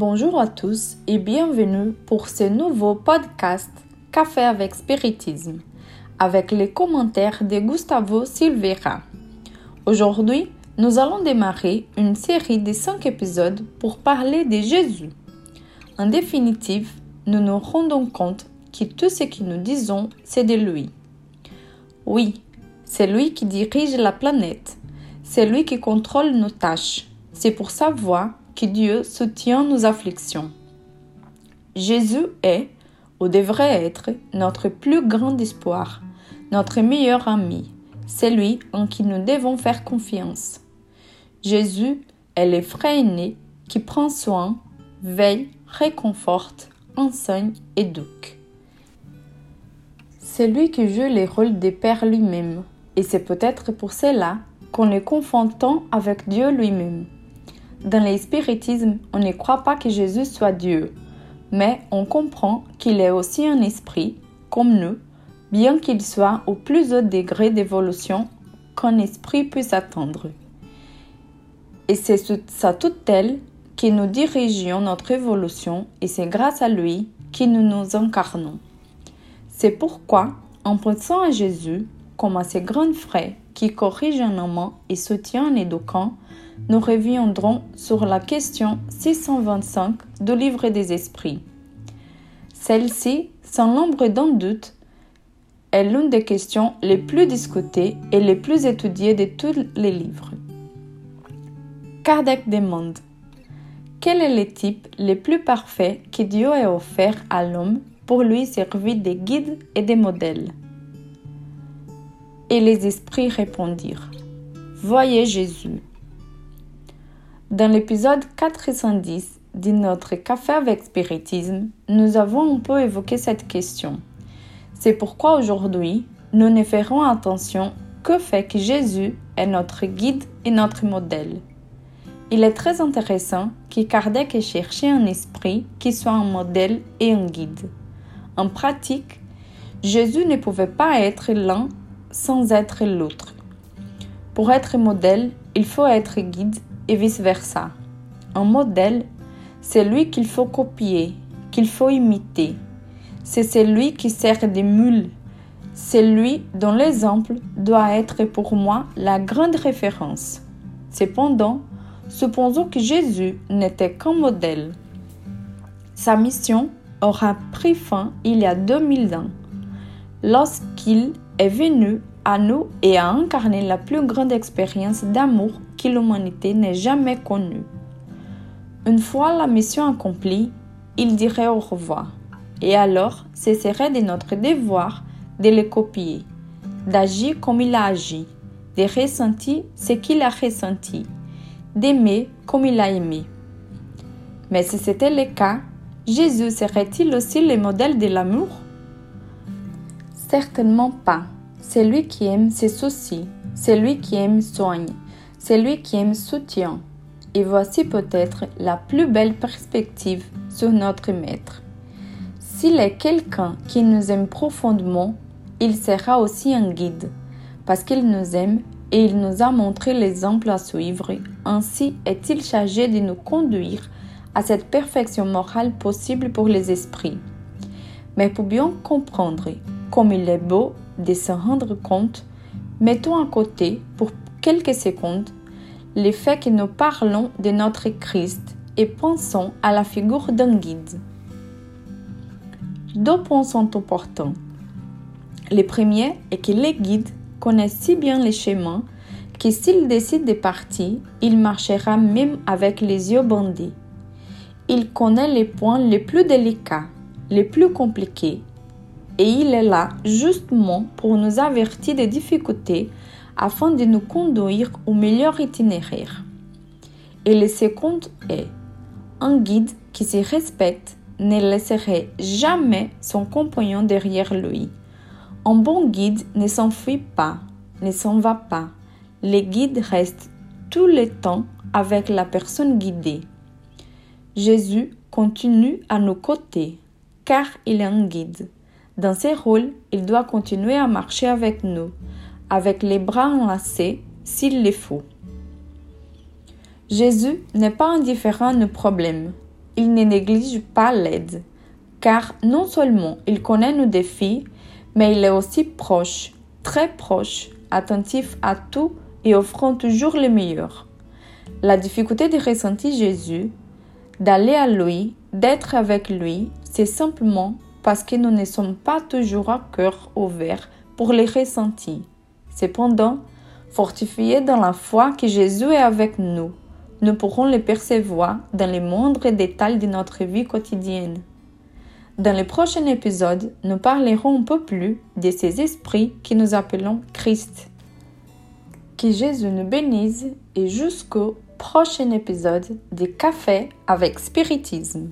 Bonjour à tous et bienvenue pour ce nouveau podcast Café avec Spiritisme avec les commentaires de Gustavo Silveira. Aujourd'hui, nous allons démarrer une série de cinq épisodes pour parler de Jésus. En définitive, nous nous rendons compte que tout ce que nous disons, c'est de lui. Oui, c'est lui qui dirige la planète. C'est lui qui contrôle nos tâches. C'est pour sa voix Dieu soutient nos afflictions. Jésus est, ou devrait être, notre plus grand espoir, notre meilleur ami, celui en qui nous devons faire confiance. Jésus est le frère qui prend soin, veille, réconforte, enseigne, et éduque. C'est lui qui joue les rôles des pères lui-même, et c'est peut-être pour cela qu'on le confond tant avec Dieu lui-même. Dans l'espiritisme, on ne croit pas que Jésus soit Dieu, mais on comprend qu'il est aussi un esprit, comme nous, bien qu'il soit au plus haut degré d'évolution qu'un esprit puisse attendre. Et c'est sous sa tutelle que nous dirigeons notre évolution et c'est grâce à lui que nous nous incarnons. C'est pourquoi, en pensant à Jésus comme à ses grands frères qui corrigent un amant et soutiennent un éduquant, nous reviendrons sur la question 625 du livre des esprits. Celle-ci, sans l'ombre d'un doute, est l'une des questions les plus discutées et les plus étudiées de tous les livres. Kardec demande Quel est le type le plus parfait que Dieu ait offert à l'homme pour lui servir de guide et de modèle? Et les esprits répondirent Voyez Jésus. Dans l'épisode 410 de notre Café avec Spiritisme, nous avons un peu évoqué cette question. C'est pourquoi aujourd'hui, nous ne ferons attention que fait que Jésus est notre guide et notre modèle. Il est très intéressant que Kardec ait cherché un esprit qui soit un modèle et un guide. En pratique, Jésus ne pouvait pas être l'un sans être l'autre. Pour être modèle, il faut être guide et vice-versa. Un modèle, c'est lui qu'il faut copier, qu'il faut imiter. C'est celui qui sert de mule. C'est lui dont l'exemple doit être pour moi la grande référence. Cependant, supposons que Jésus n'était qu'un modèle. Sa mission aura pris fin il y a 2000 ans, lorsqu'il est venu à nous et a incarné la plus grande expérience d'amour que l'humanité n'ait jamais connue. Une fois la mission accomplie, il dirait au revoir. Et alors, ce serait de notre devoir de le copier, d'agir comme il a agi, de ressentir ce qu'il a ressenti, d'aimer comme il a aimé. Mais si c'était le cas, Jésus serait-il aussi le modèle de l'amour? Certainement pas. C'est lui qui aime ses soucis, c'est lui qui aime soigne, c'est lui qui aime soutient. Et voici peut-être la plus belle perspective sur notre Maître. S'il est quelqu'un qui nous aime profondément, il sera aussi un guide, parce qu'il nous aime et il nous a montré l'exemple à suivre. Ainsi est-il chargé de nous conduire à cette perfection morale possible pour les esprits. Mais pour bien comprendre comme il est beau de se rendre compte, mettons à côté pour quelques secondes le fait que nous parlons de notre Christ et pensons à la figure d'un guide. Deux points sont importants. Le premier est que les guides connaissent si bien les chemins que s'il décide de partir, il marchera même avec les yeux bandés. Il connaît les points les plus délicats, les plus compliqués, et il est là justement pour nous avertir des difficultés afin de nous conduire au meilleur itinéraire. Et le second est un guide qui se respecte ne laisserait jamais son compagnon derrière lui. Un bon guide ne s'enfuit pas, ne s'en va pas. Le guide reste tout le temps avec la personne guidée. Jésus continue à nos côtés, car il est un guide. Dans ses rôles, il doit continuer à marcher avec nous, avec les bras enlacés s'il le faut. Jésus n'est pas indifférent à nos problèmes. il ne néglige pas l'aide, car non seulement il connaît nos défis, mais il est aussi proche, très proche, attentif à tout et offrant toujours le meilleur. La difficulté de ressentir Jésus, d'aller à lui, d'être avec lui, c'est simplement parce que nous ne sommes pas toujours à cœur ouvert pour les ressentir. Cependant, fortifiés dans la foi que Jésus est avec nous, nous pourrons les percevoir dans les moindres détails de notre vie quotidienne. Dans le prochain épisode, nous parlerons un peu plus de ces esprits que nous appelons Christ. Que Jésus nous bénisse et jusqu'au prochain épisode de Café avec Spiritisme.